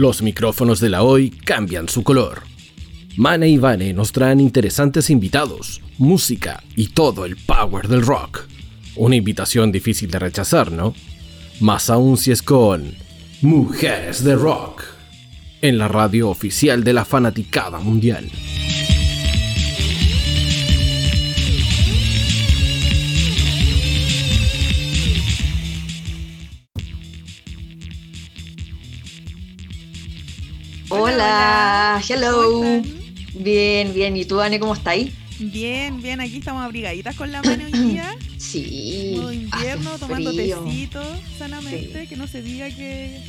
Los micrófonos de la hoy cambian su color. Mane y Vane nos traen interesantes invitados, música y todo el power del rock. Una invitación difícil de rechazar, ¿no? Más aún si es con Mujeres de Rock, en la radio oficial de la fanaticada mundial. Hola, hello. Bien, bien. ¿Y tú, Anne, cómo estáis? Bien, bien. Aquí estamos abrigaditas con la mano hoy día. Sí. Invierno, tomando tecito sanamente. Que no se diga que,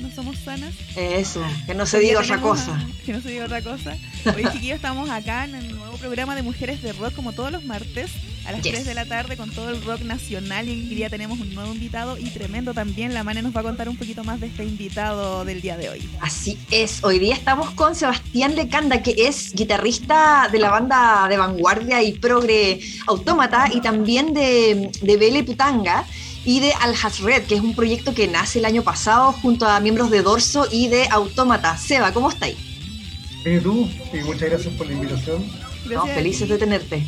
que, no somos sanas. Eso, que no se diga otra cosa. Que no se diga otra cosa. Hoy, chiquillos, estamos acá en el nuevo programa de Mujeres de Rock, como todos los martes a las 3 de la tarde con todo el rock nacional y hoy día tenemos un nuevo invitado y tremendo también. La Mane nos va a contar un poquito más de este invitado del día de hoy. Así es, hoy día estamos con Sebastián Lecanda, que es guitarrista de la banda de vanguardia y progre Autómata y también de, de Bele Putanga y de Al Hasred, que es un proyecto que nace el año pasado junto a miembros de Dorso y de Autómata. Seba, ¿cómo estáis? Bien, ¿y tú? Y muchas gracias por la invitación. No, felices de tenerte.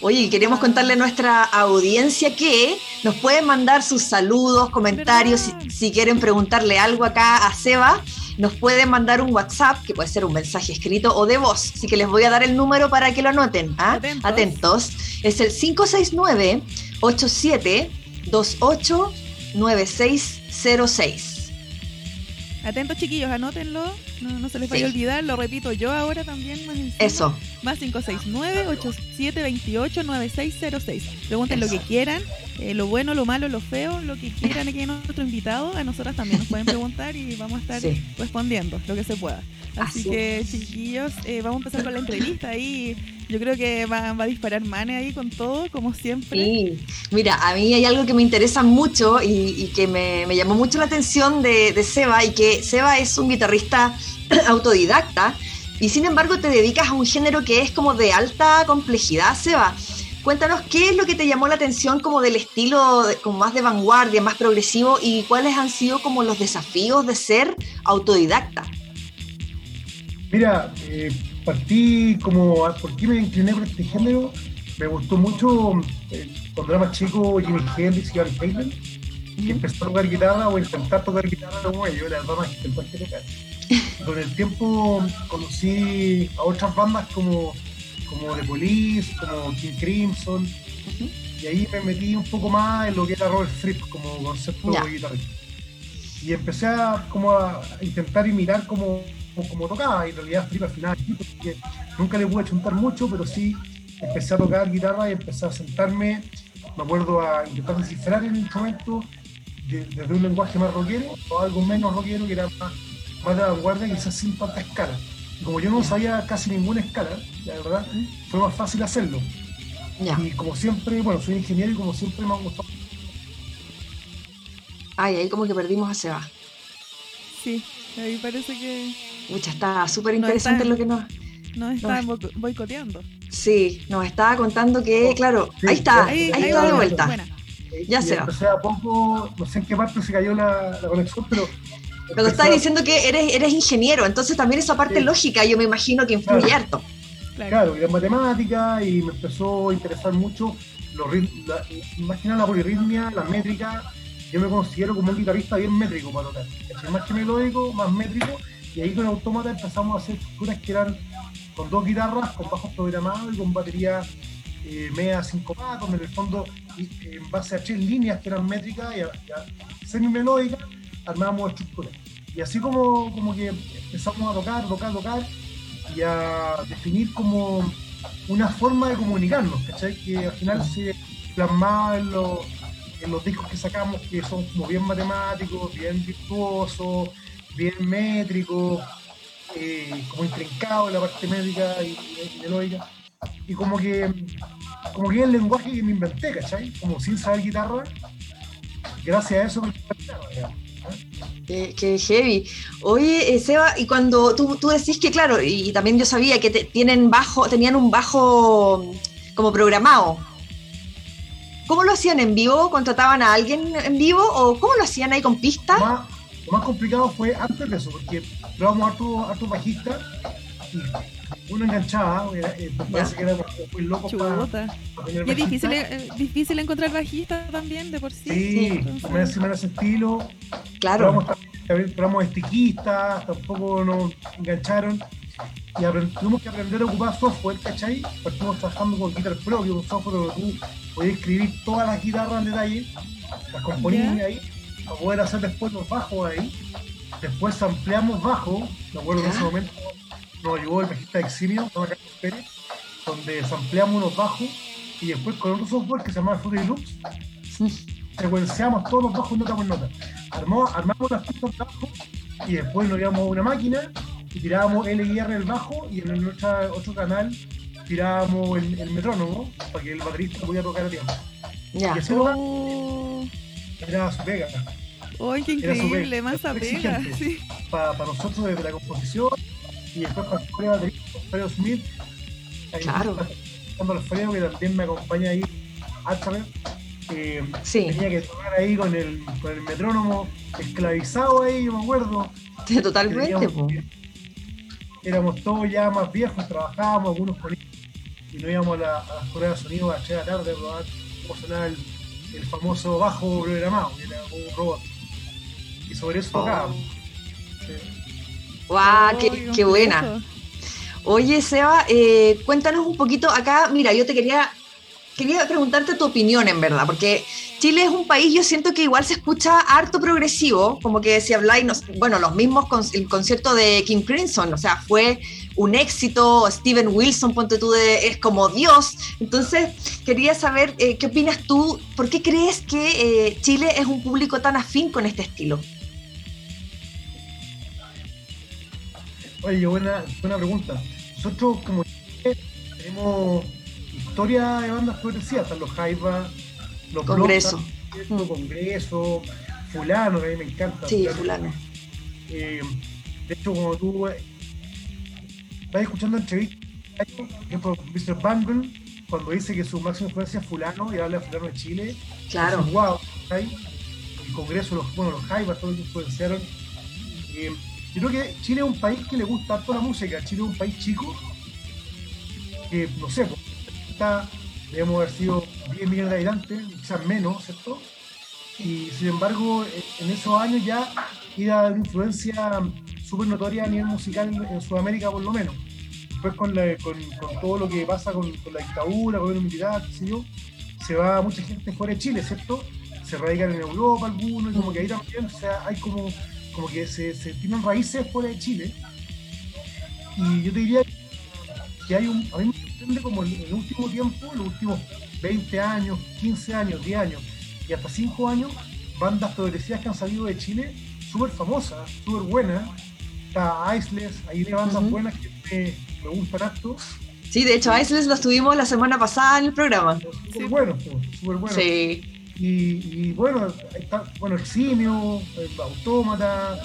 Oye, queremos contarle a nuestra audiencia que nos pueden mandar sus saludos, comentarios, si, si, quieren preguntarle algo acá a Seba, nos pueden mandar un WhatsApp, que puede ser un mensaje escrito o de voz, así que les voy a dar el número para que lo anoten. ¿ah? Atentos. Atentos. Es el 569 87 28 9606. Atentos chiquillos, anótenlo, no, no se les vaya sí. a olvidar, lo repito yo ahora también. Más encima, Eso. Más 569-8728-9606. Pregunten Eso. lo que quieran, eh, lo bueno, lo malo, lo feo, lo que quieran aquí en nuestro invitado. A nosotras también nos pueden preguntar y vamos a estar sí. respondiendo lo que se pueda. Así, Así que chiquillos, eh, vamos a empezar con la entrevista ahí. Yo creo que va, va, a disparar Mane ahí con todo, como siempre. Sí, mira, a mí hay algo que me interesa mucho y, y que me, me, llamó mucho la atención de, de, Seba y que Seba es un guitarrista autodidacta y sin embargo te dedicas a un género que es como de alta complejidad, Seba. Cuéntanos qué es lo que te llamó la atención como del estilo como más de vanguardia, más progresivo y cuáles han sido como los desafíos de ser autodidacta. Mira, eh, partí como, ¿por qué me incliné por este género? Me gustó mucho eh, cuando era más chico Jimmy Hendrix y Van Halen, y empezó a tocar guitarra o intentar tocar guitarra como ellos, la verdad más que intentar que tocar. Con el tiempo conocí a otras bandas como, como The Police, como King Crimson, uh -huh. y ahí me metí un poco más en lo que era Robert Fripp como concepto yeah. de guitarrista. Y empecé a, como a intentar imitar como como tocaba, y en realidad Fripp al final, porque nunca le pude chuntar mucho, pero sí empecé a tocar guitarra y empecé a sentarme, me acuerdo a intentar descifrar el instrumento de, desde un lenguaje más rockero o algo menos rockero que era más, más de vanguardia, quizás sin tanta escala. Y como yo no sabía casi ninguna escala, la verdad, fue más fácil hacerlo. Ya. Y como siempre, bueno, soy ingeniero y como siempre me ha gustado. Ay, ahí como que perdimos a Seba. Sí, ahí parece que Mucha, está súper interesante lo que nos... Nos está no, boicoteando. Sí, nos estaba contando que, oh, claro, sí, ahí está, ahí, ahí, ahí está de vuelta. Buena. Ya y se va. a poco, no sé en qué parte se cayó la, la conexión, pero... Cuando estás diciendo que eres, eres ingeniero, entonces también esa parte sí. lógica yo me imagino que influye claro. harto. Claro. claro, y la matemática, y me empezó a interesar mucho, los, la, más que nada la polirritmia, la métrica, yo me considero como un guitarrista bien métrico para tocar. Es más que melódico, más métrico, y ahí con Autómata empezamos a hacer estructuras que eran con dos guitarras, con bajos programados y con batería eh, media sincopada, en el fondo, en base a tres líneas que eran métricas y semi-melódicas, armábamos estructuras. Y así como, como que empezamos a tocar, tocar, tocar y a definir como una forma de comunicarnos, ¿cachai? Que al final se plasmaba en los, en los discos que sacamos, que son como bien matemáticos, bien virtuosos, bien métrico, eh, como intrincado en la parte métrica y, y, melódica. Y como que, como que es el lenguaje que me inventé, ¿cachai? Como sin saber guitarra, gracias a eso me inventé, Qué, qué, heavy. Oye, eh, Seba, y cuando tú, tú, decís que, claro, y, y también yo sabía que te, tienen bajo, tenían un bajo como programado. ¿Cómo lo hacían en vivo? ¿Contrataban a alguien en vivo o cómo lo hacían ahí con pistas? Lo más, complicado fue antes de eso, porque probamos harto, harto bajista y uno enganchaba, eh, parece que éramos muy locos para, para, Y es difícil, eh, difícil encontrar bajista también de por sí. Sí, me hace ese estilo. Claro. Probamos, probamos estiquistas, tampoco nos engancharon y tuvimos que aprender a ocupar software, ¿cachai? Partimos trabajando con Guitar Pro, que es un software donde tú podías escribir todas las guitarras en detalle, las componías ahí, para poder hacer después los bajos ahí. Después ampliamos bajo, me acuerdo que en ese momento nos ayudó el bajista Carlos Pérez, donde ampliamos unos bajos y después con otro software que se llama Fruity Loops, secuenciamos todos los bajos nota por nota. Armamos, armamos las pistas de bajo y después nos llevamos a una máquina y tirábamos L y R el bajo y en el otro canal tirábamos el, metrónomo para que el baterista pudiera tocar a tiempo. Ya. Y oh. era su pega. ¡Ay, qué increíble! Más a pega. Sí. Para, nosotros desde la composición y después para el baterista, Alfredo Smith. Claro. Cuando Alfredo, que también me acompaña ahí, eh, tenía que tocar ahí con el, con el metrónomo esclavizado ahí, yo me acuerdo. Sí, totalmente éramos todos ya más viejos, trabajábamos algunos con y nos íbamos a, la, a las pruebas de sonido a la tarde a probar cómo sonaba el, famoso bajo programado, que era un robot. Y sobre eso tocábamos. ¡Guau! qué, buena! Oye, Seba, eh, cuéntanos un poquito acá. Mira, yo te quería quería preguntarte tu opinión, en verdad, porque Chile es un país, yo siento que igual se escucha harto progresivo, como que si habláis, bueno, los mismos el concierto de King Crimson, o sea, fue un éxito, Steven Wilson, ponte tú, de, es como Dios. Entonces, quería saber, eh, ¿qué opinas tú? ¿Por qué crees que eh, Chile es un público tan afín con este estilo? Oye, buena, buena pregunta. Nosotros como tenemos historia de bandas progresivas, están los Jaiba, los Congreso. los Congreso, Fulano, que a mí me encanta. Sí, Fulano. Eh, de hecho, como tú eh, estás escuchando entrevistas, por ejemplo, Mr. Bungle, cuando dice que su máxima influencia es Fulano y habla de Fulano de Chile, claro. wow, el Congreso, los, bueno, los Jaivas, todos ellos influenciaron. Eh, yo creo que Chile es un país que le gusta toda la música. Chile es un país chico, que no sé, pues, debemos haber sido 10 millones de habitantes, quizás menos, ¿cierto? Y sin embargo, en esos años ya era una influencia súper notoria a nivel musical en, Sudamérica, por lo menos. Después, con, con, todo lo que pasa con, la dictadura, con el militar, yo, se va mucha gente fuera de Chile, ¿cierto? Se radican en Europa algunos, como que ahí también, o sea, hay como, como que se, se tienen raíces fuera de Chile. Y yo te diría que hay un. Como en el último tiempo, en los últimos 20 años, 15 años, 10 años y hasta 5 años, bandas progresivas que han salido de Chile, súper famosas, súper buenas. Está Iceless, hay bandas buenas que me, gustan harto. Sí, de hecho, Iceless las tuvimos la semana pasada en el programa. Súper bueno, súper bueno. Sí. Y, bueno, está, bueno, Eximio, Autómata,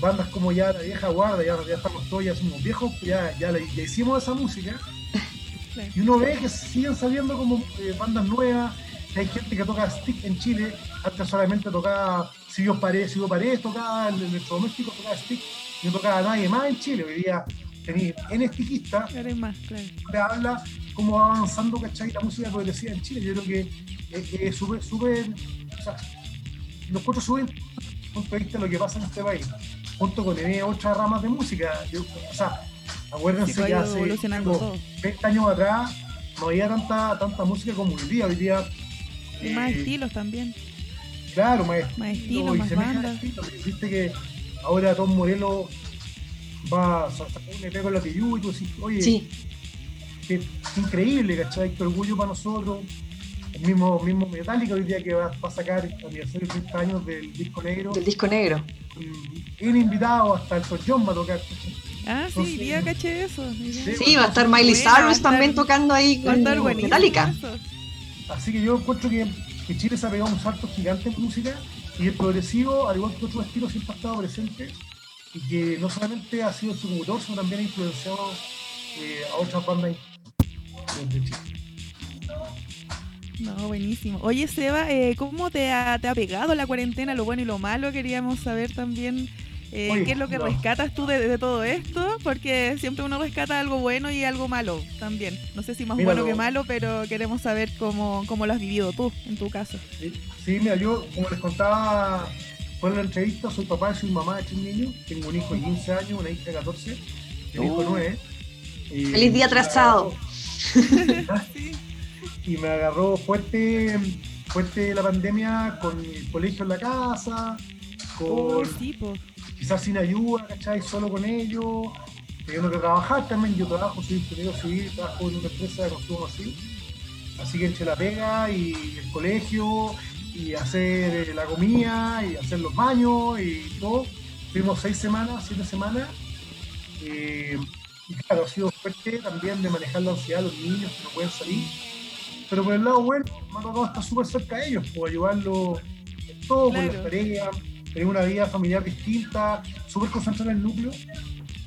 bandas como ya la vieja guarda, ya, ya estamos todos, ya somos viejos, ya, ya, ya hicimos esa música y uno ve que siguen saliendo como eh, bandas nuevas, hay gente que toca stick en Chile, antes solamente tocaba Silvio Paredes, Silvio Paredes tocaba el electrodoméstico, tocaba stick, no tocaba nadie más en Chile, hoy día tenéis en stickista, más, claro. te habla cómo va avanzando ¿cachai? la música progresiva en Chile, yo creo que es súper, súper, o sea, los cuatro suben punto de vista de lo que pasa en este país, junto con tener otras ramas de música, o sea, Acuérdense que hace 20 años atrás no había tanta, tanta música como hoy día. Hoy día y más eh, estilos también. Claro, más, estilos, más bandas. Viste que ahora Tom Morelos va a sacar un EP con la Tiyu y tú decís, oye, sí. qué, increíble, ¿cachai? Qué orgullo para nosotros. El mismo, mismo Metallica hoy día que va, a sacar el aniversario de 30 años del disco negro. Del disco negro. Y, el invitado hasta el John va a tocar. Ah, sí, día caché eso. Sí, va a estar Miley Cyrus también tocando ahí con Metallica. Así que yo encuentro que, que, Chile se ha pegado un salto gigante en música y el progresivo, al igual que otros estilos, siempre ha estado presente y que no solamente ha sido su motor, sino también ha influenciado eh, a otras bandas de Chile. No, buenísimo. Oye, Seba, eh, ¿cómo te ha, te ha pegado la cuarentena, lo bueno y lo malo? Queríamos saber también eh, ¿qué es lo que rescatas tú de, todo esto? Porque siempre uno rescata algo bueno y algo malo también. No sé si más bueno que malo, pero queremos saber cómo, cómo, lo has vivido tú, en tu caso. Sí, mira, yo, como les contaba en la entrevista, soy papá y soy mamá de tres niños. Tengo un hijo de 15 años, una hija de 14, un hijo de 9. Feliz día atrasado. y me agarró fuerte, fuerte la pandemia con el colegio en la casa, con quizás sin ayuda, ¿cachai? Solo con ellos, teniendo que trabajar también. Yo trabajo, soy ingeniero civil, trabajo en una empresa de consumo así. Así que entre la pega y el colegio y hacer la comida y hacer los baños y todo. Tuvimos seis semanas, siete semanas. Eh, y claro, ha sido fuerte también de manejar la ansiedad de los niños que no pueden salir pero por el lado bueno, me ha tocado estar súper cerca de ellos, puedo ayudarlos en todo, con las tareas, tener una vida familiar distinta, súper concentrada en el núcleo.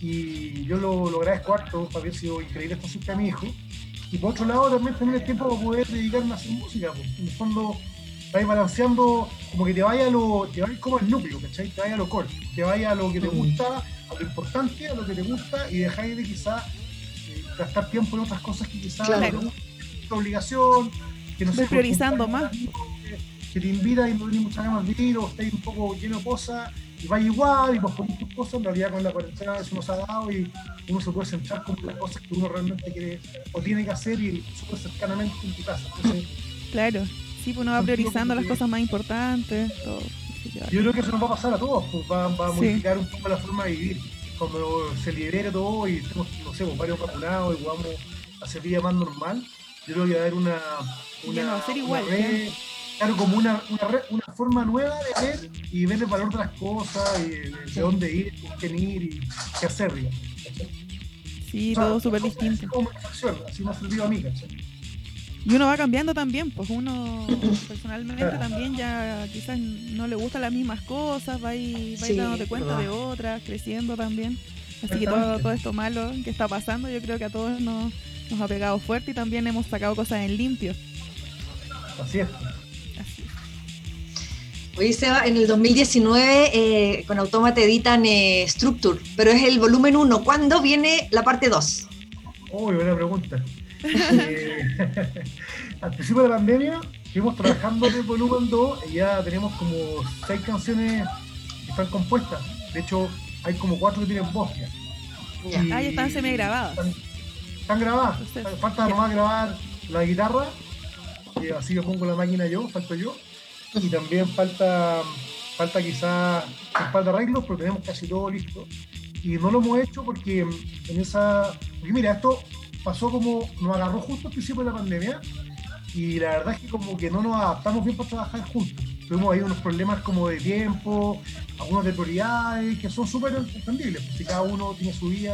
Y yo lo, lo agradezco harto por haber sido increíble estar cerca de mi hijo. Y por otro lado, también tener el tiempo para poder dedicarme a hacer música. Pues. En el fondo, vais balanceando, como que te vaya a lo, te vaya como el núcleo, ¿cachai? Te vaya a lo corto, te vaya a lo que te gusta, a lo importante, a lo que te gusta, y dejáis de quizás eh, gastar tiempo en otras cosas que quizás obligación, que no sé, priorizando más. Que, te invita y no tienes muchas ganas de ir, o estáis un poco lleno de cosas, y va igual, y vos pones tus cosas, en realidad con la cuarentena eso nos ha dado y uno se puede centrar con las cosas que uno realmente quiere o tiene que hacer y súper cercanamente en tu casa. claro, sí, pues uno va priorizando las cosas más importantes. Yo creo que eso nos va a pasar a todos, pues va, a modificar un poco la forma de vivir. Cuando se libere todo y estemos, no sé, pues, varios vacunados y podamos hacer vida más normal, yo creo que va a haber una, una, igual, claro, como una, una, una, forma nueva de ver y ver el valor de las cosas y de, dónde ir, con quién ir y qué hacer, digamos. Sí, todo súper distinto. Como así me ha servido a mí, Y uno va cambiando también, pues uno personalmente también ya quizás no le gustan las mismas cosas, va a ir, va dándote cuenta de otras, creciendo también. Así que todo, todo esto malo que está pasando, yo creo que a todos nos, nos ha pegado fuerte y también hemos sacado cosas en limpio. Así es. Oye, Seba, en el 2019 eh, con Automate editan eh, Structure, pero es el volumen 1. ¿Cuándo viene la parte 2? Uy, buena pregunta. Eh, al principio de la pandemia estuvimos trabajando en el volumen 2 y ya tenemos como 6 canciones que están compuestas. De hecho, hay como 4 que tienen voz ya. Ah, ya están semi grabadas están grabadas. Falta nomás grabar la guitarra, que así yo pongo la máquina yo, falto yo. Y también falta, falta quizás de arreglos, pero tenemos casi todo listo. Y no lo hemos hecho porque en esa. Porque mira, esto pasó como. Nos agarró justo al principio de la pandemia. Y la verdad es que como que no nos adaptamos bien para trabajar juntos. Tuvimos ahí unos problemas como de tiempo, algunos de prioridades, que son súper entendibles, porque cada uno tiene su vida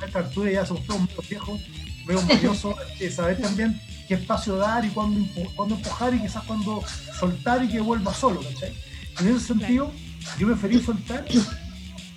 a esta altura ya somos todos muy viejos, veo curioso que saber también qué espacio dar y cuándo, empujar y quizás cuándo soltar y que vuelva solo, ¿cachai? En ese sentido, yo preferí soltar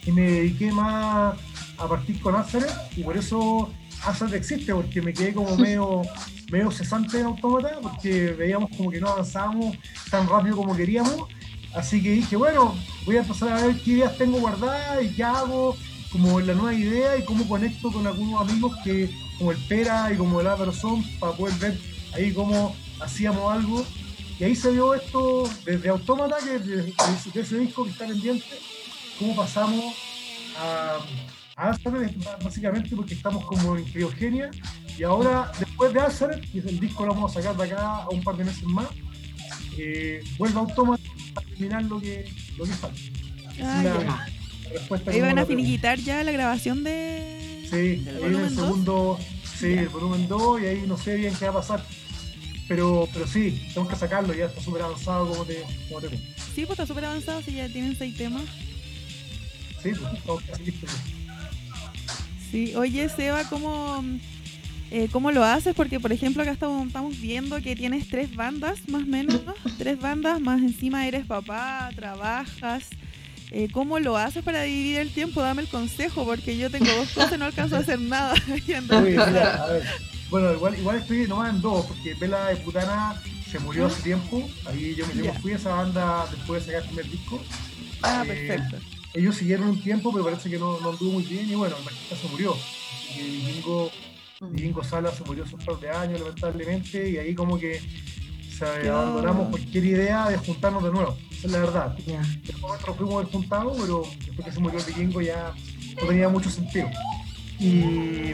y me dediqué más a partir con Azure y por eso Azure existe, porque me quedé como medio, medio cesante en autómata, porque veíamos como que no avanzábamos tan rápido como queríamos. Así que dije, bueno, voy a empezar a ver qué ideas tengo guardadas y qué hago como la nueva idea y cómo conecto con algunos amigos que como el Pera y como el Álvaro son para poder ver ahí cómo hacíamos algo. Y ahí se vio esto desde Autómata, que desde, ese disco que está pendiente, cómo pasamos a, a básicamente porque estamos como en criogenia. Y ahora, después de Azar, que el disco lo vamos a sacar de acá a un par de meses más, eh, vuelve a Autómata para terminar lo que, lo que falta. Ah, ¿Iban a finiquitar ya la grabación de. Sí, ahí el segundo. Sí, el volumen 2 y ahí no sé bien qué va a pasar. Pero, pero sí, tenemos que sacarlo, ya está súper avanzado como te, como te Sí, pues está súper avanzado, si ya tienen seis temas. Sí, pues estamos casi listos. Sí, oye Seba, ¿cómo, eh, ¿cómo lo haces? Porque por ejemplo acá estamos, estamos viendo que tienes tres bandas, más o menos, tres bandas, más encima eres papá, trabajas. Eh, ¿cómo lo haces para dividir el tiempo? Dame el consejo, porque yo tengo dos cosas y no alcanzo a hacer nada. Bueno, igual, igual estoy nomás en dos, porque Vela de Putana se murió hace tiempo. Ahí yo me, fui a esa banda después de sacar el primer disco. Ah, eh, perfecto. Ellos siguieron un tiempo, pero parece que no, no anduvo muy bien y bueno, el bajista se murió. Y Vikingo, Vikingo Sala se murió hace un par de años, lamentablemente, y ahí como que se abandonamos cualquier idea de juntarnos de nuevo. Esa es la verdad. En momento nos fuimos juntado, pero después que se murió el vikingo ya no tenía mucho sentido. Y,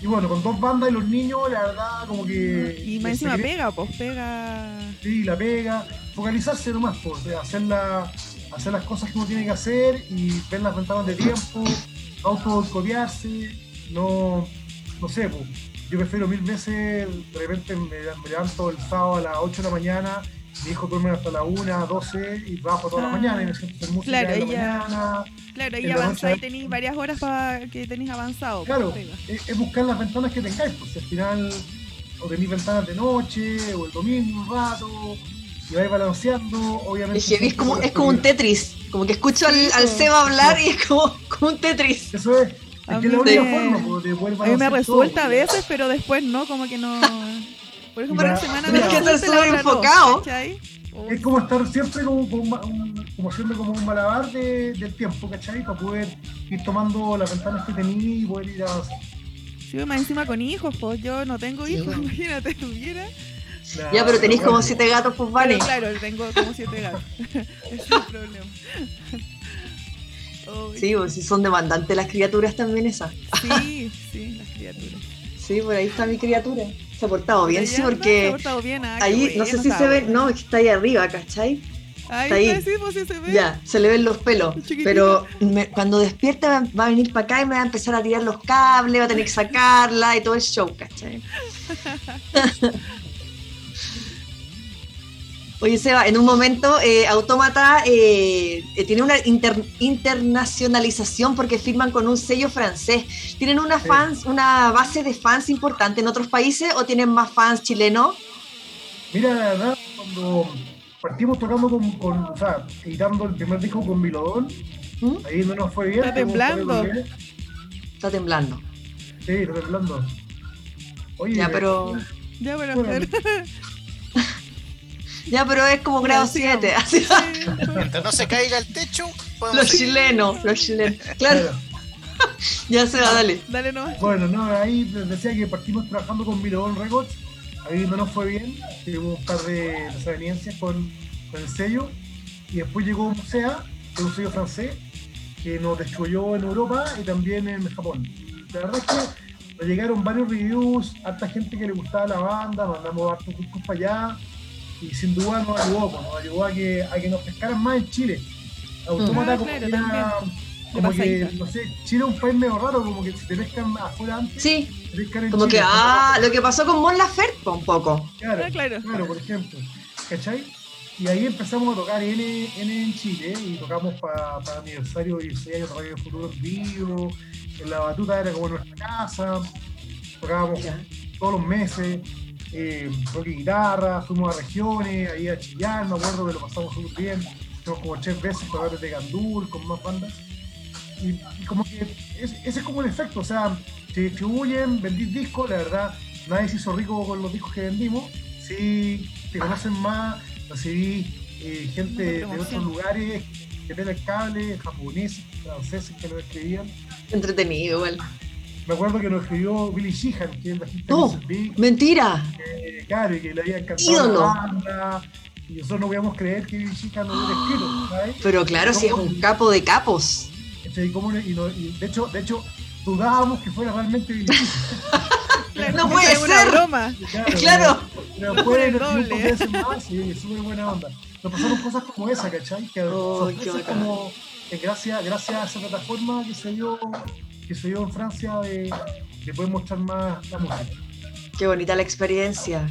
y bueno, con dos bandas y los niños, la verdad, como que. Y más encima pega, pues pega. Sí, la pega. Focalizarse nomás, pues, hacer, hacer las cosas que uno tiene que hacer y ver las ventanas de tiempo, autocopiarse, no, no sé, pues yo prefiero mil veces, de repente me, levanto el sábado a las 8 de la mañana, mi hijo duerme hasta las 1, 12 y trabajo toda la ah. mañana y me siento en música claro, en la mañana. Claro, ahí avanzáis y tenéis varias horas para que tenéis avanzado. Claro, es, es, buscar las ventanas que tengáis, pues al final o tenéis ventanas de noche o el domingo un rato y vais balanceando, obviamente. Es, es como, es como un Tetris, como que escucho al, al Seba hablar y es como, como un Tetris. Eso es, a mí, me, me resuelta a veces, pero después no, como que no. Por ejemplo, la semana me que estar súper enfocado. Es como estar siempre como, como, como siempre como un malabar de, del tiempo, ¿cachai? Para poder ir tomando las ventanas que tenía y poder ir a Sí, más encima con hijos, pues yo no tengo hijos, imagínate, tuviera. ya, pero tenéis como siete gatos, pues vale. claro, tengo como siete gatos. Ese es el problema. Sí, pues si son demandantes las criaturas también esas. Sí, sí, las criaturas. Sí, por ahí está mi criatura. Se ha portado bien, sí, porque. Se ha portado bien, ah, ahí, no sé si se ve, no, está ahí arriba, ¿cachai? Ahí está ahí. Sí, pues, sí se ve. Ya, se le ven los pelos. Pero cuando despierta va a venir para acá y me va a empezar a tirar los cables, va a tener que sacarla y todo el show, ¿cachai? Oye, Seba, en un momento eh, Autómata eh, eh, tiene una internacionalización porque firman con un sello francés. ¿Tienen una fans, una base de fans importante en otros países o tienen más fans chilenos? Mira, la verdad, cuando partimos tocando con, o sea, editando el primer disco con Milodón, ¿Mm? ahí no nos fue bien. Está temblando. Está temblando. Sí, está temblando. Oye, ya, pero... Ya, pero... Ya, pero es como grado 7. Mientras no se caiga el techo, Los chilenos, los chilenos. Claro. ya se va, dale. Dale, no. Bueno, no, ahí decía que partimos trabajando con Milodon Records. Ahí no nos fue bien. Tuvimos un par de desavenencias con, con el sello. Y después llegó Musea, que es un sello francés, que nos destruyó en Europa y también en Japón. La verdad es que nos llegaron varios reviews, harta gente que le gustaba la banda, mandamos hartos discos para allá y sin duda nos ayudó, pues, nos ayudó a que, a que nos pescaran más en Chile. Autómata ah, como, que, como que, no sé, Chile es un país medio raro, como que si te pescan afuera antes, sí. te pescan en como que, ah, lo que pasó con Mon Laferte, pues, un poco. Claro, ah, claro. claro, por ejemplo. ¿Cachai? Y ahí empezamos a tocar N, N en Chile y tocamos para pa aniversario de 16 años de Radio Futuro en vivo. En la batuta era como nuestra casa. Tocábamos todos los meses eh, rock y guitarra, fuimos a regiones, ahí a Chillán, me acuerdo que lo pasamos súper bien, fuimos como tres veces para ver de Gandul, con más bandas. Y, como que ese es como el efecto, o sea, se distribuyen, vendís discos, la verdad, nadie se hizo rico con los discos que vendimos, si te conocen más, recibí eh, gente de otros lugares que ven el cable, japoneses, franceses que lo escribían. Entretenido, igual. Me acuerdo que lo escribió Billy Sheehan, que es el bajista ¡Oh! mentira. claro, y que le había encantado la banda. Y nosotros no podíamos creer que Billy Sheehan lo hubiera escrito, ¿sabes? Pero claro, si es un capo de capos. Y, de, hecho, de hecho, dudábamos que fuera realmente Billy Sheehan. no puede ser. Una broma. Claro. claro. Pero después, doble. veces más, sí, súper buena onda. Nos pasaron cosas como esa, ¿cachai? Que oh, como, gracias, gracias a esa plataforma que se dio que se dio en Francia de, de poder mostrar más la música. Qué bonita la experiencia.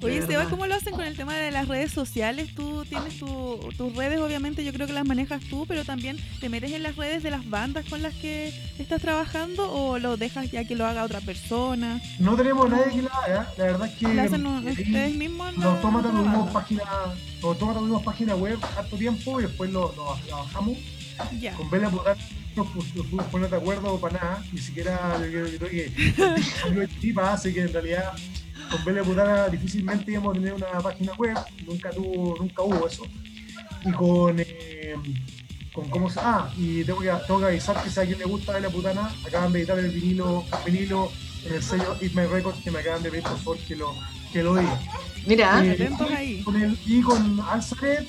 Oye, Seba, ¿cómo lo hacen con el tema de las redes sociales? Tú tienes tus redes, obviamente yo creo que las manejas tú, pero también te metes en las redes de las bandas con las que estás trabajando o lo dejas ya que lo haga otra persona? No tenemos nadie que lo haga, la verdad es que... ¿Lo hacen ustedes mismos? Los autómatas tuvimos página, página web harto tiempo y después lo, lo, bajamos. Con Bella nos pudimos poner de acuerdo para nada, ni siquiera yo creo que algo de chipa hace que en realidad con Bele Putana difícilmente íbamos a tener una página web, nunca tuvo, nunca hubo eso. Y con, eh, con cómo se. Ah, y tengo que, tengo que avisar que si a alguien le gusta Bele Putana, acaban de editar el vinilo, vinilo en el sello Eat My Records que me acaban de pedir por favor que lo, que lo diga. Mira, Eh, con el, y con Alzaret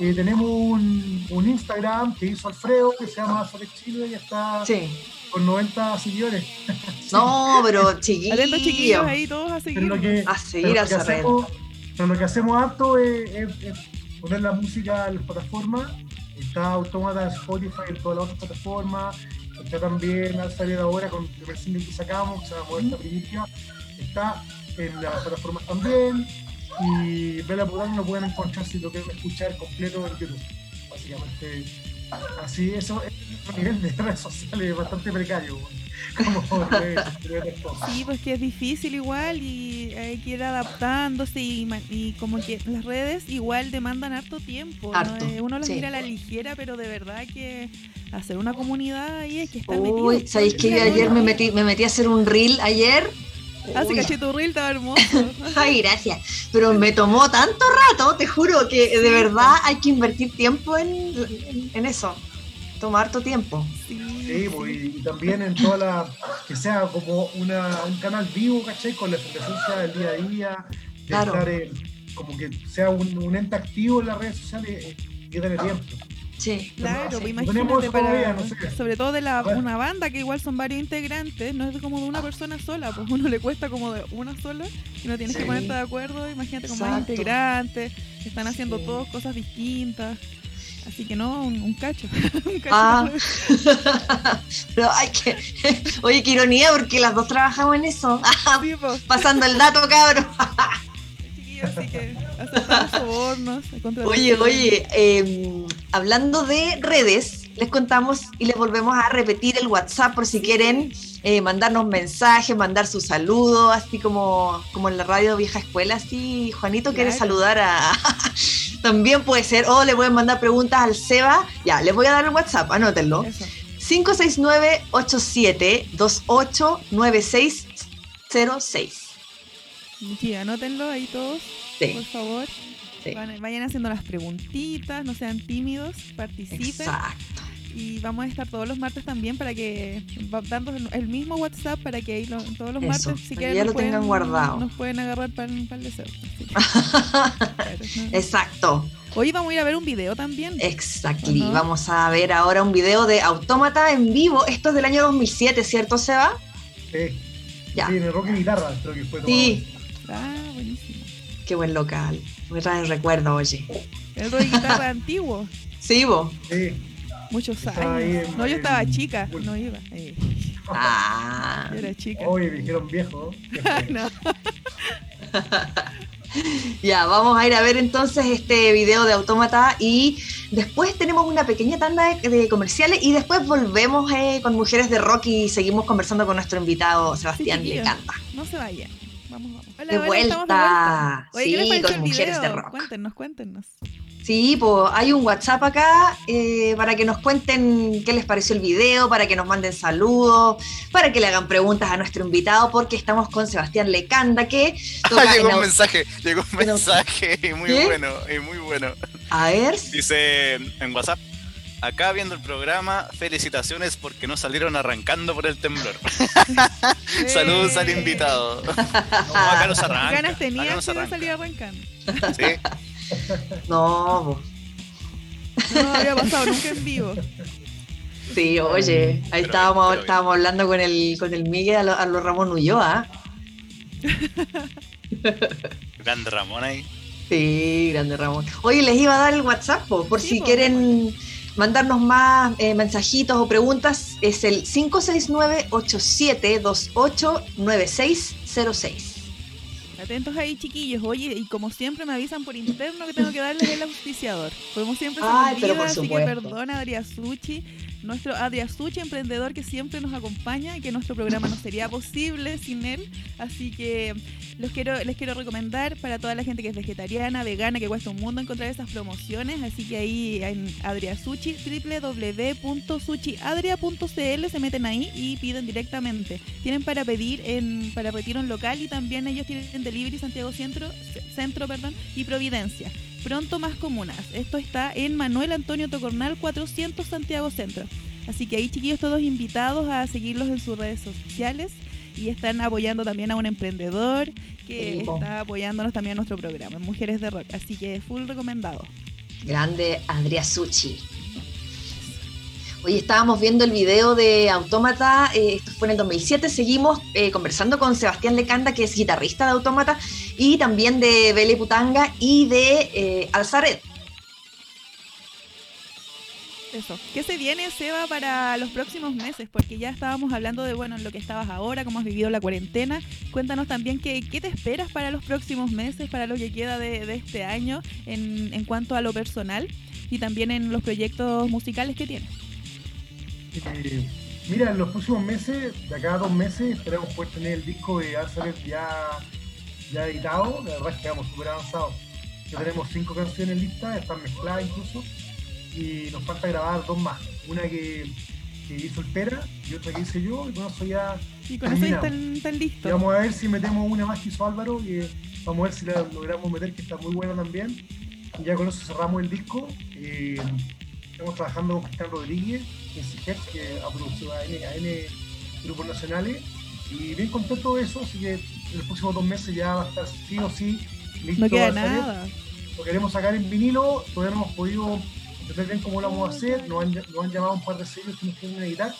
eh, tenemos un, un Instagram que hizo Alfredo que se llama Alzaret Chile y está sí. con 90 seguidores. No, pero chiquillos chiquillo. ahí todos a Pero seguir. lo que, A seguir pero lo al que hacemos, pero lo que hacemos harto es, es- es poner la música en las plataformas. Está Automata en Spotify en todas las otras plataformas. Está también Alzaret ahora con el single que sacamos, que se llama Modesta Primicia. Está en las plataformas también. Y Bella Putana lo pueden encontrar si lo quieren escuchar completo en YouTube. Básicamente, así, eso es un nivel de redes sociales bastante precario. Como de- de-. Sí, pues que es difícil igual y hay que ir adaptándose y, y como que las redes igual demandan harto tiempo. ¿no? Harto, Eh, Uno las sí. mira a la ligera, pero de verdad que hacer una comunidad ahí es que estar Uy, metido. ¿sabéis que yo ayer me metí, me metí a hacer un reel ayer? Hace cachito reel, estaba hermoso. Ay, gracias. Pero me tomó tanto rato, te juro, que de verdad hay que invertir tiempo en, en- en eso. Toma harto tiempo. Sí, Sí, pues, y, y también en toda la. que sea como una, un canal vivo, ¿cachai? Con la efervescencia del día a día, de Claro. estar en- como que sea un, un ente activo en las redes sociales, eh, hay que tener tiempo. Sí. Claro, pues imagínate para, no sé. sobre todo de la, una banda que igual son varios integrantes, no es como de una persona sola, pues uno le cuesta como de una sola y no tienes Sí. que ponerte de acuerdo, imagínate con más Exacto. integrantes, están haciendo Sí. todos cosas distintas, así que no, un, un cacho, un cacho. Ah. Pero hay que. Oye, qué ironía, porque las dos trabajamos en eso. Pasando el dato, cabrón. Así que aceptamos sobornos, Oye, oye, eh, hablando de redes, les contamos y les volvemos a repetir el WhatsApp por si quieren eh, mandarnos mensajes, mandar su saludo, así como, como en la radio vieja escuela, así Juanito quiere saludar a... También puede ser, o le pueden mandar preguntas al Seba. Ya, les voy a dar el WhatsApp, anótenlo. Eso. 569-8728-9606. Sí, anótenlo ahí todos, por Sí, favor. sí. Van- vayan haciendo las preguntitas, no sean tímidos, participen. exacto. Y vamos a estar todos los martes también para que, va- dando el, mismo WhatsApp para que ahí lo- todos los Eso, martes, si quieren, ya nos tengan pueden- guardado. Nos pueden agarrar para el deseo. Que, claro, ¿no? Exacto. Hoy vamos a ir a ver un video también. Exactly. Ajá. Vamos a ver ahora un video de Autómata en vivo. Esto es del año 2007, ¿cierto, Seba? Sí, Ya. sí, el rock y guitarra, creo que fue tomado. Sí. Ah, buenísimo. Qué buen local. Me trae recuerdo, oye. El de guitarra antiguo. Sí, vos. Sí, Muchos años. en- No, yo estaba en- chica, no iba. Eh, Ah. yo era chica. Oye, me dijeron viejo. No. Ya, vamos a ir a ver entonces este video de Autómata y después tenemos una pequeña tanda de, de comerciales y después volvemos eh, con Mujeres de Rock y seguimos conversando con nuestro invitado Sebastián Sí. Lecanta. No se vayan. Vamos, vamos. Hola, De hola, estamos de vuelta. Oye, ¿qué les Sí, pareció con el Mujeres video? de Rock. Cuéntenos, cuéntenos. Sí, pues hay un WhatsApp acá eh, para que nos cuenten qué les pareció el video, para que nos manden saludos, para que le hagan preguntas a nuestro invitado, porque estamos con Sebastián Lecanda, que toca llegó un mensaje, llegó un mensaje y muy ¿Qué? bueno, y muy bueno. A ver, Dice en WhatsApp, acá viendo el programa, felicitaciones porque no salieron arrancando por el temblor. Saludos al invitado. No, acá nos arranca. Ganas acá tenía nos si no salía arrancando. Sí, no, pues, No había pasado nunca en vivo. sí, oye, ahí Pero estábamos, bien, pero bien. estábamos hablando con el, con el Miguel a lo, a lo Ramón Ulloa. grande Ramón ahí. Sí, grande Ramón. Oye, les iba a dar el WhatsApp po, por Sí, si po. quieren mandarnos más eh, mensajitos o preguntas. Es el 569-8728-9606. Atentos ahí, chiquillos. Oye, y como siempre me avisan por interno que tengo que darles el auspiciador. Como siempre se Ay, me olvida, así que perdona, Adriasuchi, nuestro Adriasuchi, emprendedor que siempre nos acompaña y que nuestro programa no sería posible sin él. Así que los quiero, les quiero recomendar para toda la gente que es vegetariana, vegana, que cuesta un mundo encontrar esas promociones. Así que ahí en Adriasuchi, www.suchiadria.cl se meten ahí y piden directamente. Tienen para pedir en, para retiro en local y también ellos tienen delivery Santiago Centro, Centro perdón, y Providencia. Pronto más comunas. Esto está en Manuel Antonio Tocornal 400 Santiago Centro. Así que ahí chiquillos todos invitados a seguirlos en sus redes sociales y están apoyando también a un emprendedor que está apoyándonos también a nuestro programa, Mujeres de Rock. Así que full recomendado. Grande Andrea Suchi. Hoy estábamos viendo el video de Autómata, eh, esto fue en el 2007, seguimos eh, conversando con Sebastián Lecanda, que es guitarrista de Autómata, y también de Bele Putanga y de eh, Alzaret. Eso. ¿Qué se viene, Seba, para los próximos meses? Porque ya estábamos hablando de, bueno, en lo que estabas ahora, cómo has vivido la cuarentena. Cuéntanos también qué, qué te esperas para los próximos meses, para lo que queda de, este año en, en cuanto a lo personal y también en los proyectos musicales que tienes. Eh, mira, en los próximos meses, de acá a dos meses, esperamos poder tener el disco de Alzheimer ya, ya editado. La verdad es que vamos súper avanzados. Ya tenemos cinco canciones listas, están mezcladas incluso. Y nos falta grabar dos más. Una que, hizo el Pera y otra que hice yo. Y con eso ya. Y con eso ya están, listos. Y vamos a ver si metemos una más que hizo Álvaro. Vamos a ver si la logramos meter, que está muy buena también. Y ya con eso cerramos el disco. Eh, estamos trabajando con Cristian Rodríguez que ha producido a N, a N grupos nacionales. Y bien contento de eso, así que en los próximos dos meses ya va a estar sí o sí listo. No queda nada. Lo queremos sacar en vinilo, todavía no hemos podido entender bien cómo lo vamos a hacer. Nos han, nos han llamado un par de sellos que nos quieren editar,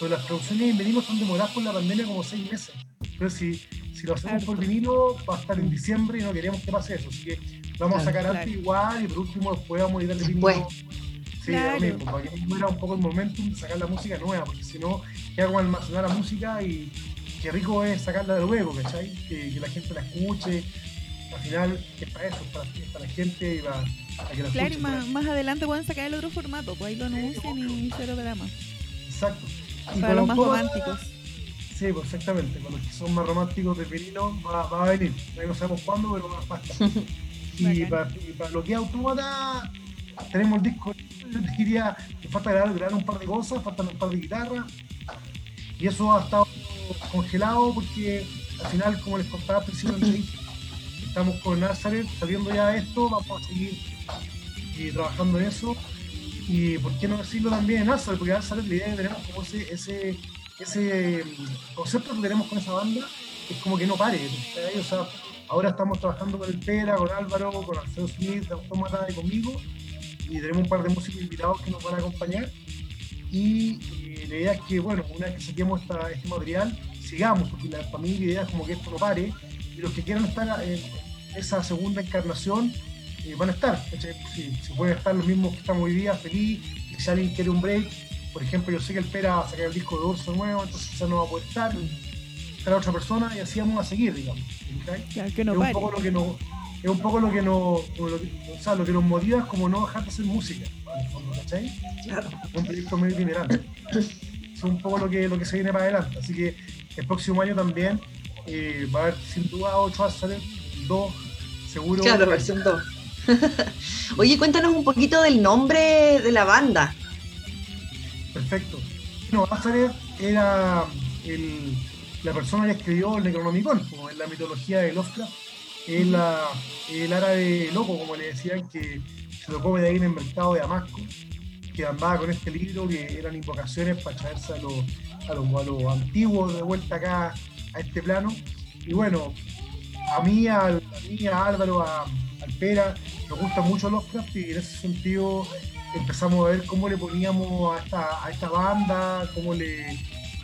pero las producciones en vinilo están demoradas por la pandemia como seis meses. Pero si, si lo hacemos por vinilo, va a estar en diciembre y no queremos que pase eso. Así que vamos a sacar antes igual y por último después vamos a editar el vinilo. Sí, claro. lo mismo, para que no era un poco el momentum de sacar la música nueva, porque si no, queda como almacenar la música y qué rico es sacarla luego, ¿cachai? Que, que la gente la escuche. Al final, es para eso, para, para la gente y para, que la Claro, y más, más, adelante pueden sacar el otro formato, pues ahí lo anuncian y cero drama. Exacto. Y para los más románticos. Sí, pues exactamente. Con los que son más románticos de vinilo va, va a venir. No sabemos cuándo, pero va a pasar. y, para, y para lo que es autómata, tenemos el disco yo diría que falta grabar, un par de cosas, faltan un par de guitarras. Y eso ha estado congelado porque al final, como les contaba al estamos con Nazareth sabiendo ya esto, vamos a seguir eh, trabajando en eso. Y por qué no decirlo también en Nazareth, porque Nazareth la idea que tenemos como ese, ese, mm, concepto que tenemos con esa banda es como que no pare. Ahora estamos trabajando con el Pera, con Álvaro, con Alfredo Smith, de Automata y conmigo y tenemos un par de músicos invitados que nos van a acompañar. Y eh, la idea es que, bueno, una vez que saquemos este material, sigamos, porque la, para mí la idea es como que esto no pare, y los que quieran estar en esa segunda encarnación eh, van a estar. Si, si, pueden estar los mismos que estamos hoy día, feliz, y si alguien quiere un break, por ejemplo, yo sé que el Pera va a sacar el disco de Urso nuevo, entonces quizás no va a poder estar, estará otra persona y así vamos a seguir, digamos. que no es un poco lo que nos es un poco lo que nos, o sea, lo que nos motiva es como no dejar de hacer música, ¿cachai? Claro. Un proyecto muy general. Es un poco lo que, lo que se viene para adelante. Así que el próximo año también eh, va a haber sin duda 8 Azaren, 2 seguro. Claro, versión 2. Oye, cuéntanos un poquito del nombre de la banda. Perfecto. No, Azaren era el, la persona que escribió el Necronomicon, como en la mitología de Lovecraft el, el árabe loco, como le decían, que se lo come de ahí en el mercado de Damasco, que andaba con este libro, que eran invocaciones para traerse a los, a los, antiguos de vuelta acá a este plano. Y bueno, a mí, a, mí, a Álvaro, a, al Pera, nos gusta mucho Lovecraft y en ese sentido empezamos a ver cómo le poníamos a esta, a esta banda, cómo le,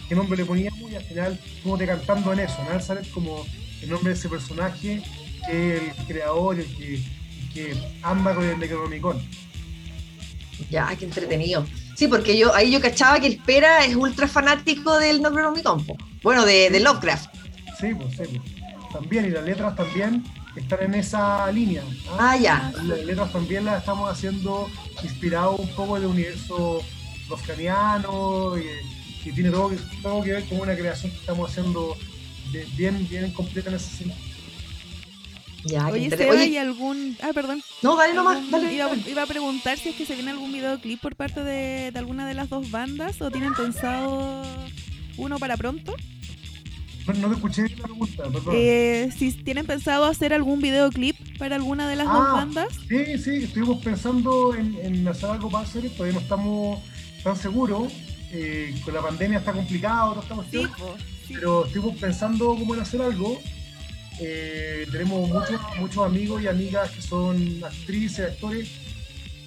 qué nombre le poníamos y al final fuimos decantando en eso, ¿no? ¿Sabes? Como el nombre de ese personaje que el creador, el que, que amba con el Necronomicon. Ya, qué entretenido. Sí, porque yo ahí yo cachaba que el Pera es ultra fanático del Necronomicon. Bueno, de, de, Lovecraft. Sí, pues sí. Pues. también, y las letras también están en esa línea. Ah, ya. Las letras también las estamos haciendo inspirado un poco del universo lofcaniano y, y, tiene todo, todo que ver con una creación que estamos haciendo bien, bien completa en ese sentido. Ya, Oye, Seba, ¿hay algún...? Ah, perdón. No, dale nomás, dale. Iba, a preguntar si es que se viene algún videoclip por parte de, de alguna de las dos bandas o tienen pensado uno para pronto. No, no te escuché la pregunta, perdón. Eh, si tienen pensado hacer algún videoclip para alguna de las dos ah, bandas. Sí, sí, estuvimos pensando en, en hacer algo para hacer, todavía no estamos tan seguros. Eh, con la pandemia está complicado, no estamos sí, pero estuvimos pensando cómo hacer algo. Eh, tenemos muchos, muchos amigos y amigas que son actrices, actores,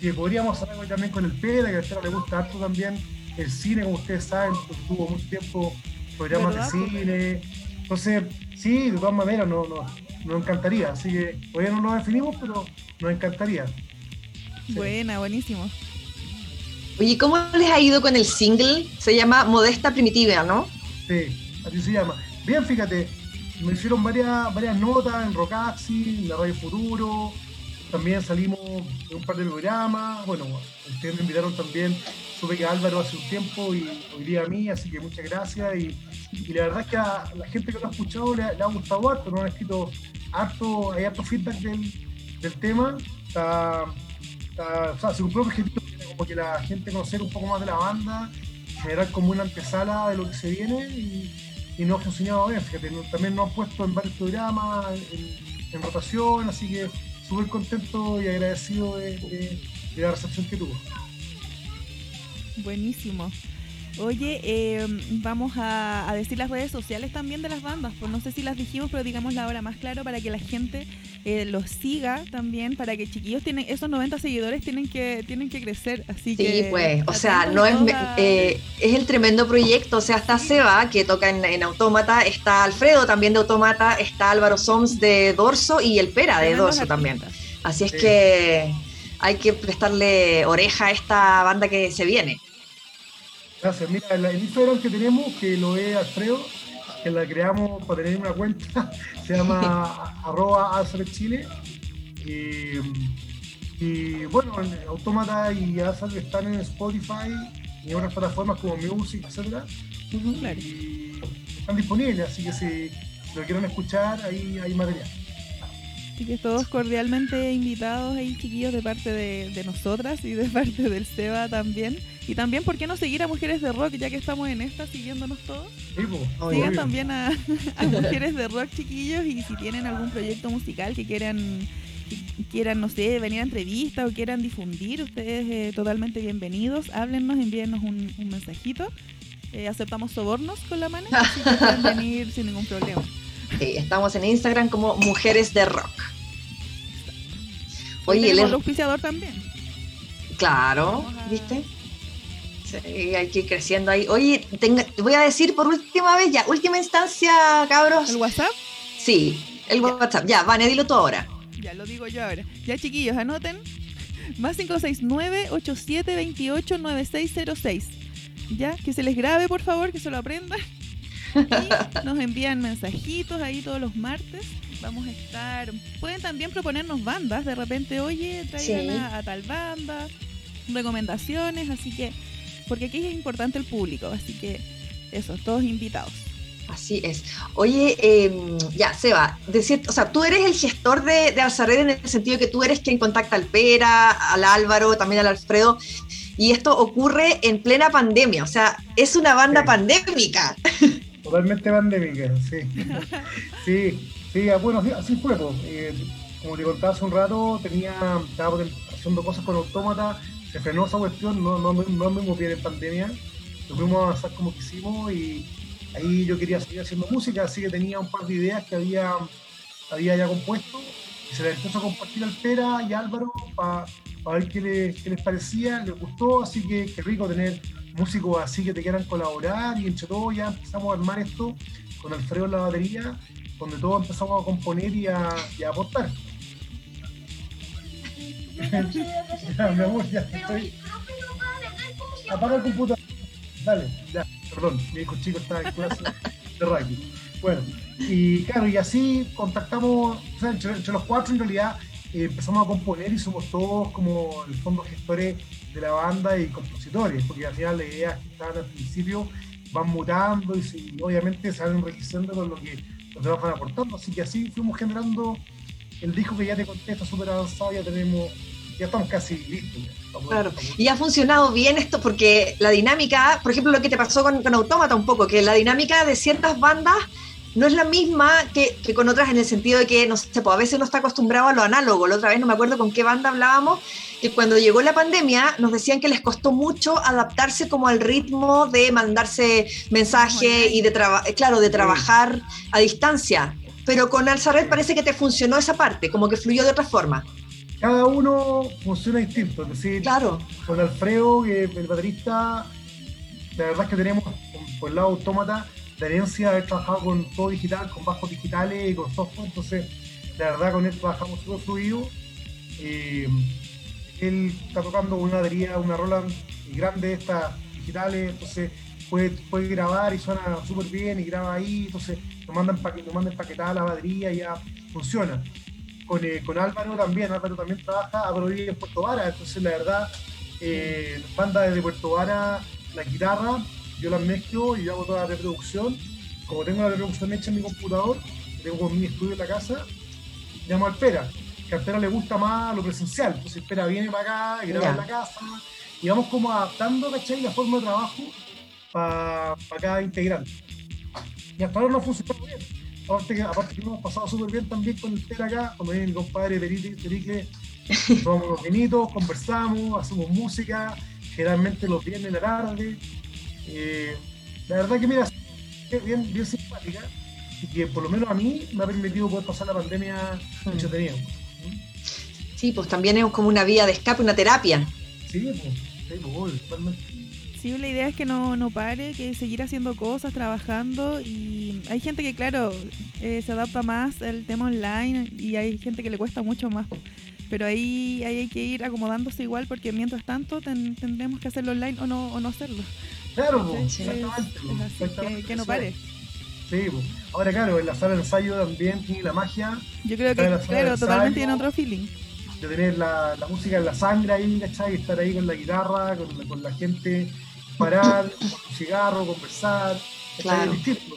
que podríamos hacer algo también con el PEDA, que a usted le gusta harto también el cine, como ustedes saben, tuvo mucho tiempo programas de cine. Entonces, sí, de todas maneras, nos no, encantaría. Así que todavía no lo definimos, pero nos encantaría. Buena, buenísimo. Oye, ¿cómo les ha ido con el single? Se llama Modesta Primitiva, ¿no? Sí, así se llama. Bien, fíjate, me hicieron varias, varias notas en Rocaxi, en la Radio Futuro, también salimos de un par de programas, bueno, ustedes me invitaron también, supe que Álvaro hace un tiempo y hoy día a mí, así que muchas gracias. Y, la verdad es que a la gente que lo ha escuchado le, ha gustado harto, nos han escrito harto, hay harto feedback del, tema, está, está, o sea, se cumplió el objetivo como que la gente conocer un poco más de la banda, generar como una antesala de lo que se viene y y no ha funcionado bien. Fíjate, también nos han puesto en varios programas, en, rotación, así que súper contento y agradecido de, la recepción que tuvo. Buenísimo. Oye, eh, vamos a, decir las redes sociales también de las bandas, pues no sé si las dijimos, pero digamos la hora más claro para que la gente eh, los siga también, para que chiquillos tienen esos 90 seguidores tienen que tienen que crecer, así sí, pues, o sea, no es eh, es el tremendo proyecto, o sea, está Seba que toca en, en Autómata, está Alfredo también de Autómata, está Álvaro Soms de Dorso y el Pera de Dorso también. Así es que hay que prestarle oreja a esta banda que se viene. Gracias. Mira, el Instagram que tenemos, que lo ve Alfredo, que la creamos para tener una cuenta, se llama arroba Chile. Y, bueno, Automata y Azar están en Spotify y en otras plataformas como Music, etc. Y están disponibles, así que si lo quieren escuchar, ahí hay material. Así que todos cordialmente invitados ahí, chiquillos, de parte de, nosotras y de parte del SEBA también. Y también, ¿por qué no seguir a Mujeres de Rock, ya que estamos en esta, siguiéndonos todos? Sigan también a, Mujeres de Rock, chiquillos, y si tienen algún proyecto musical que quieran, quieran no sé, venir a entrevista o quieran difundir, ustedes eh, totalmente bienvenidos. Háblennos, envíennos un, mensajito. Eh, aceptamos sobornos con la mano, así que pueden venir sin ningún problema. Sí, estamos en Instagram como Mujeres de Rock. Oye, el auspiciador también. Claro, ¿viste? Sí, hay que ir creciendo ahí. Oye, voy a decir por última vez, ya, última instancia, cabros. ¿El WhatsApp? Sí, el WhatsApp. Ya, Vane, dilo tú ahora. Ya, lo digo yo ahora. Ya, chiquillos, anoten. Más 569-8728-9606. Ya, que se les grabe, por favor, que se lo aprendan. Y nos envían mensajitos ahí todos los martes. Vamos a estar. Pueden también proponernos bandas. De repente, oye, traigan a, tal banda. Recomendaciones. Así que. Porque aquí es importante el público. Así que, eso, todos invitados. Así es. Oye, eh, ya, Seba, decir, o sea, tú eres el gestor de, de Alzared en el sentido que tú eres quien contacta al Pera, al Álvaro, también al Alfredo, y esto ocurre en plena pandemia, o sea, es una banda pandémica. Totalmente pandémica, sí. sí, sí, ah, bueno, así fue. Pues. como te contaba hace un rato, tenía, estaba haciendo cosas con autómata, se frenó esa cuestión, no, no, no me bien en pandemia, lo fuimos a avanzar como quisimos y ahí yo quería seguir haciendo música, así que tenía un par de ideas que había, había ya compuesto y se las empezó a compartir al Pera y Álvaro para ver qué les, qué les parecía, les gustó, así que qué rico tener músicos así que te quieran colaborar y entre todos ya empezamos a armar esto con Alfredo en la batería, donde todos empezamos a componer y a, aportar. ya, mi amor, ya estoy. Apaga el computador. Dale, ya, perdón, mi hijo chico está en clase de rugby. Bueno, y claro, y así contactamos, o sea, entre, los cuatro en realidad eh, empezamos a componer y somos todos como en el fondo gestores de la banda y compositores, porque al final las ideas que estaban al principio van mutando y, obviamente se van enriqueciendo con lo que los van aportando, así que así fuimos generando el disco que ya te conté, está súper avanzado, ya tenemos, ya estamos casi listos. Claro, y ha funcionado bien esto porque la dinámica, por ejemplo, lo que te pasó con, con Autómata un poco, que la dinámica de ciertas bandas no es la misma que, con otras en el sentido de que, no sé, pues a veces uno está acostumbrado a lo análogo. La otra vez no me acuerdo con qué banda hablábamos, que cuando llegó la pandemia nos decían que les costó mucho adaptarse como al ritmo de mandarse mensaje y de, claro, de trabajar a distancia. Pero con Alzarret parece que te funcionó esa parte, como que fluyó de otra forma. Cada uno funciona distinto, es decir, claro. con Alfredo, el baterista, la verdad es que tenemos por el lado autómata la herencia de haber trabajado con todo digital, con bajos digitales y con software, entonces la verdad con él trabajamos súper fluido. Eh, él está tocando una batería, una Roland grande de estas digitales, entonces puede, puede grabar y suena súper bien y graba ahí, entonces nos mandan, nos mandan empaquetada la batería y ya funciona. Con, eh, con Álvaro también, Álvaro también trabaja, Álvaro vive en Puerto Vara, entonces la verdad eh, manda desde Puerto Vara la guitarra yo las mezclo y hago toda la reproducción. Como tengo la reproducción hecha en mi computador, tengo mi estudio en la casa, llamo al Pera, que al Pera le gusta más lo presencial. Entonces Pera viene para acá, graba en la casa, y vamos como adaptando, ¿cachai? La forma de trabajo para cada integrante. Y hasta ahora no ha funcionado bien. Aparte que, aparte que hemos pasado súper bien también con el Pera acá, cuando viene mi compadre Pericle, tomamos unos vinitos, conversamos, hacemos música, generalmente los viernes en la tarde, eh, la verdad que mira, bien, bien simpática y que por lo menos a mí me ha permitido poder pasar la pandemia mm. entretenido. Sí, pues también es como una vía de escape, una terapia. Sí, pues, sí, pues, totalmente. Sí, la idea es que no, no pare, que seguir haciendo cosas, trabajando y hay gente que, claro, eh, se adapta más al tema online y hay gente que le cuesta mucho más. Pero ahí, ahí hay que ir acomodándose igual porque mientras tanto tendremos que hacerlo online o no, o no hacerlo. Claro, exactamente. que, que, no pare. Sí, pues. ahora claro, en la sala de ensayo también tiene la magia. Yo creo que, claro, totalmente tiene otro feeling. De tener la, la, música en la sangre ahí, ¿cachai? Y estar ahí con la guitarra, con, con la gente, parar, con un cigarro, conversar. Claro. Es distinto,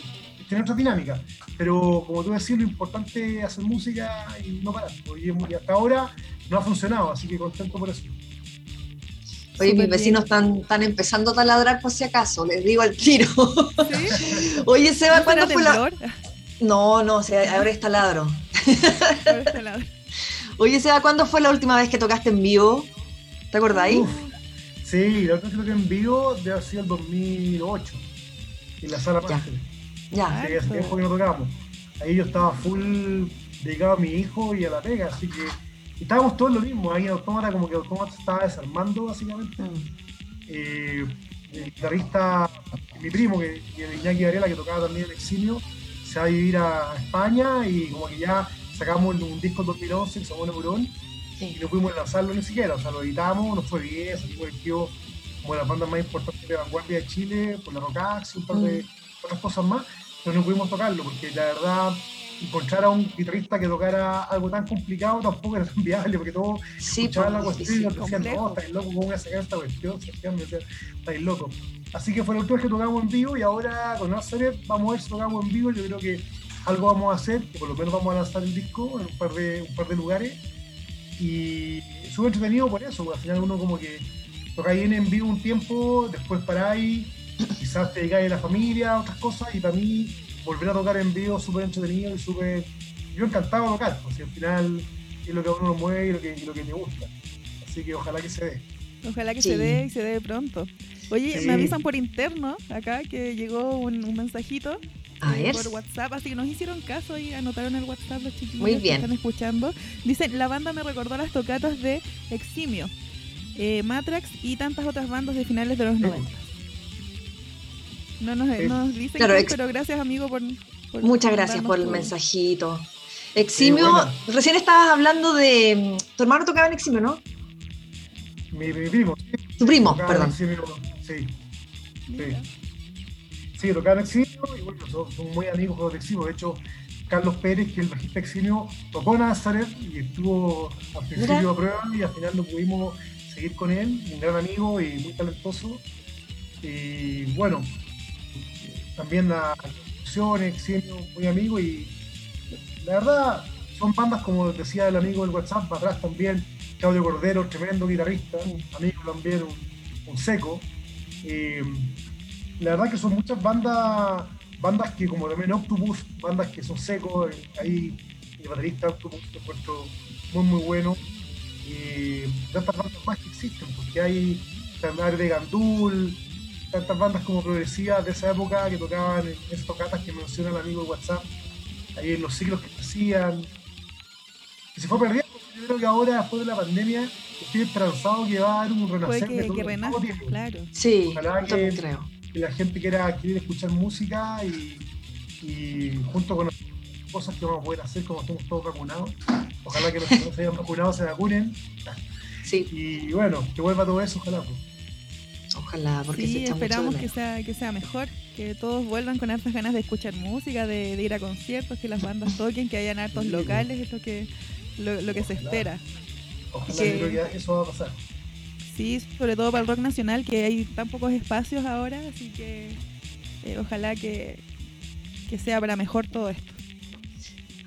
tiene otra dinámica. Pero como tú decías, lo importante es hacer música y no parar. Y hasta ahora no ha funcionado, así que contento por eso. Oye, mis vecinos están, están empezando a taladrar por si acaso, les digo al tiro. Oye, Seba, ¿cuándo fue la.? No, no, o sea, ahora es taladro. Oye, Seba, ¿cuándo fue la última vez que tocaste en vivo? ¿Te acordáis? sí, la última vez que toqué en vivo debe haber sido el 2008, en la sala Ya. ya. Sí, hace tiempo que no tocamos. Ahí yo estaba full dedicado a mi hijo y a la pega, así que y estábamos todos lo mismo, ahí en Autómata como que Autómata se estaba desarmando básicamente. Mm. Eh, el guitarrista, mi primo, que, que Iñaki Varela, que tocaba también en exilio, se va a vivir a España y como que ya sacamos un disco en 2011 que se llama Murón y no pudimos lanzarlo ni siquiera, o sea, lo editamos, nos fue bien, salimos vestido como de las bandas más importantes de vanguardia de Chile, por la Rocax un par de mm. Otras cosas más, pero no pudimos tocarlo porque la verdad encontrar a un guitarrista que tocara algo tan complicado tampoco era tan viable, porque todos sí, escuchaban la cuestión y decían, no, estáis loco, ¿cómo voy a sacar esta cuestión? Estáis loco. Así que fue última vez que tocamos en vivo y ahora con Nazareth vamos a ver si tocamos en vivo. Yo creo que algo vamos a hacer, que por lo menos vamos a lanzar el disco en un par de, un par de lugares. Y súper entretenido por eso, porque al final uno como que toca bien en vivo un tiempo, después paráis, quizás te dedicáis a la familia, otras cosas, y para mí volver a tocar en vivo súper entretenido y súper... Yo encantado de tocar, porque al final es lo que a uno nos mueve y lo que, y lo que me gusta. Así que ojalá que se dé. Ojalá que se dé y se dé pronto. Oye, me avisan por interno acá que llegó un, mensajito eh, por WhatsApp, así que nos hicieron caso y anotaron el WhatsApp los chiquillos Muy bien. que están escuchando. Dicen, la banda me recordó las tocatas de Eximio, eh, Matrax y tantas otras bandas de finales de los 90. No nos, nos dicen pero gracias amigo por... Muchas gracias por el mensajito. Eximio, recién estabas hablando de... Tu hermano tocaba en Eximio, ¿no? Mi, primo. Tu primo, perdón. sí. Sí. Sí, tocaba en Eximio y bueno, son, muy amigos de Eximio. De hecho, Carlos Pérez, que es el bajista eximio, tocó Nazaret y estuvo al principio a prueba y al final no pudimos seguir con él, un gran amigo y muy talentoso. Y bueno, también la producción, eximio, muy amigo y la verdad son bandas como decía el amigo del WhatsApp, atrás también, Claudio Cordero, tremendo guitarrista, amigo también, un, seco. la verdad que son muchas bandas bandas que como también Octopus, bandas que son secos, eh, ahí el baterista Octopus lo encuentro muy muy bueno. Y tantas bandas más que existen, porque hay también de Gandul, tantas bandas como progresivas de esa época que tocaban en esas tocatas que menciona el amigo de WhatsApp, ahí en los ciclos que hacían, que se fue perdiendo. Yo creo que ahora, después de la pandemia, estoy esperanzado que va a haber un renacer de todo, que claro. Sí, que, creo que la gente quiera, quiere escuchar música y, y junto con las cosas que vamos a poder hacer como estamos todos vacunados. Ojalá que los que no se hayan vacunado se vacunen. Sí. Y bueno, que vuelva todo eso, ojalá. Pues. Ojalá, porque sí, esperamos que sea, que sea mejor, que todos vuelvan con hartas ganas de escuchar música, de, ir a conciertos, que las bandas toquen, que hayan hartos locales, es lo que, lo, que se espera. Ojalá que, que eso va a pasar. Sí, sobre todo para el rock nacional, que hay tan pocos espacios ahora, así que eh, ojalá que, que sea para mejor todo esto.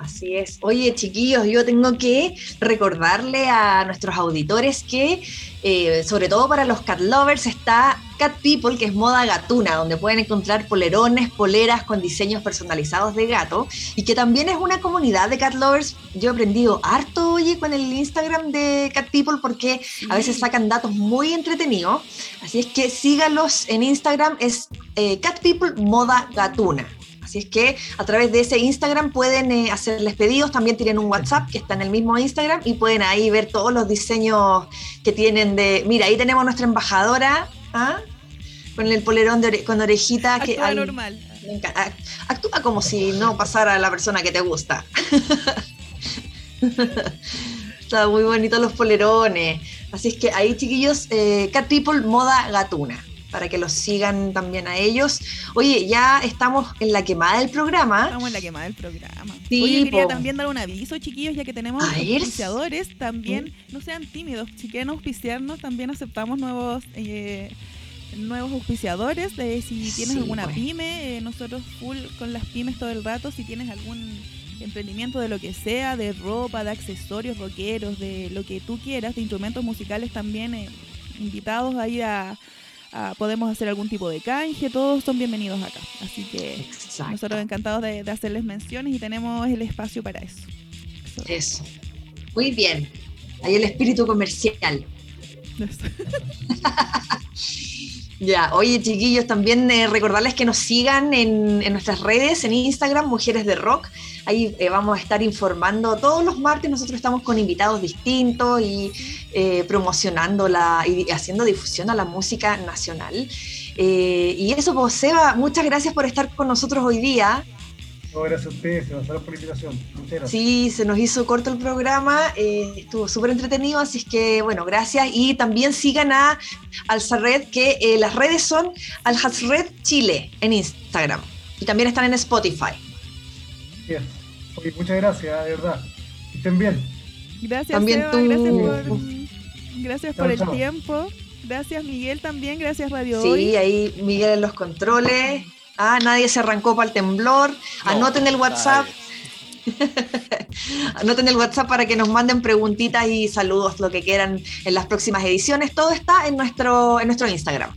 Así es. Oye, chiquillos, yo tengo que recordarle a nuestros auditores que, eh, sobre todo para los cat lovers, está Cat People, que es moda gatuna, donde pueden encontrar polerones, poleras con diseños personalizados de gato, y que también es una comunidad de cat lovers. Yo he aprendido harto, oye, con el Instagram de Cat People, porque a veces sacan datos muy entretenidos. Así es que síganlos en Instagram, es eh, Cat People Moda Gatuna. Así es que a través de ese Instagram pueden eh, hacerles pedidos, también tienen un WhatsApp que está en el mismo Instagram y pueden ahí ver todos los diseños que tienen de... Mira, ahí tenemos nuestra embajadora, ¿ah? con el polerón con orejita. Actúa que hay, normal. Actúa como si no pasara la persona que te gusta. Está muy bonito los polerones. Así es que ahí, chiquillos, eh, Cat People Moda Gatuna para que los sigan también a ellos. Oye, ya estamos en la quemada del programa. Estamos en la quemada del programa. Sí, Oye, quería también dar un aviso, chiquillos, ya que tenemos auspiciadores, también no sean tímidos. Si quieren auspiciarnos, también aceptamos nuevos... Eh, nuevos auspiciadores, de si tienes alguna pues. pyme, eh, nosotros full con las pymes todo el rato, si tienes algún emprendimiento de lo que sea, de ropa, de accesorios rockeros, de lo que tú quieras, de instrumentos musicales también, eh, invitados ahí a, podemos hacer algún tipo de canje, todos son bienvenidos acá. Así que nosotros encantados de, hacerles menciones y tenemos el espacio para eso. Eso. Muy bien. Hay el espíritu comercial. Ya, oye chiquillos, también eh, recordarles que nos sigan en, nuestras redes, en Instagram, Mujeres de Rock. Ahí eh, vamos a estar informando todos los martes. Nosotros estamos con invitados distintos y eh, promocionando la, y haciendo difusión a la música nacional. y eso, pues, Seba, muchas gracias por estar con nosotros hoy día gracias a ustedes, se por la invitación. Sí, se nos hizo corto el programa, eh, estuvo súper entretenido, así es que, bueno, gracias. Y también sigan a Alzarred, que eh, las redes son Alzarred Chile en Instagram. Y también están en Spotify. Bien. muchas gracias, de verdad. estén bien. Gracias, también tú. gracias por, gracias por el tiempo. Gracias, Miguel, también. Gracias, Radio Sí, ahí Miguel en los controles. Ah, nadie se arrancó para el temblor. Anoten el WhatsApp. Anoten el WhatsApp para que nos manden preguntitas y saludos, lo que quieran en las próximas ediciones. Todo está en nuestro, en nuestro Instagram.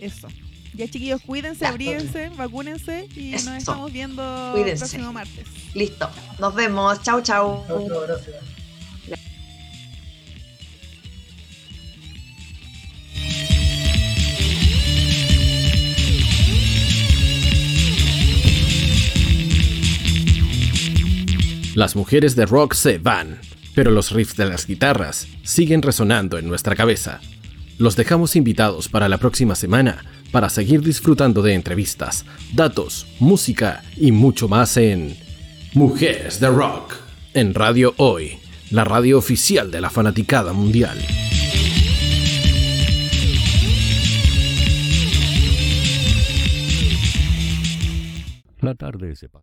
Eso. Ya chiquillos, cuídense, abríense, vacúnense y nos estamos viendo el próximo martes. Listo. Nos vemos. Chau, chau. Chau, chau, gracias. Las mujeres de rock se van, pero los riffs de las guitarras siguen resonando en nuestra cabeza. Los dejamos invitados para la próxima semana para seguir disfrutando de entrevistas, datos, música y mucho más en Mujeres de Rock, en Radio Hoy, la radio oficial de la fanaticada mundial. la tarde, sepa.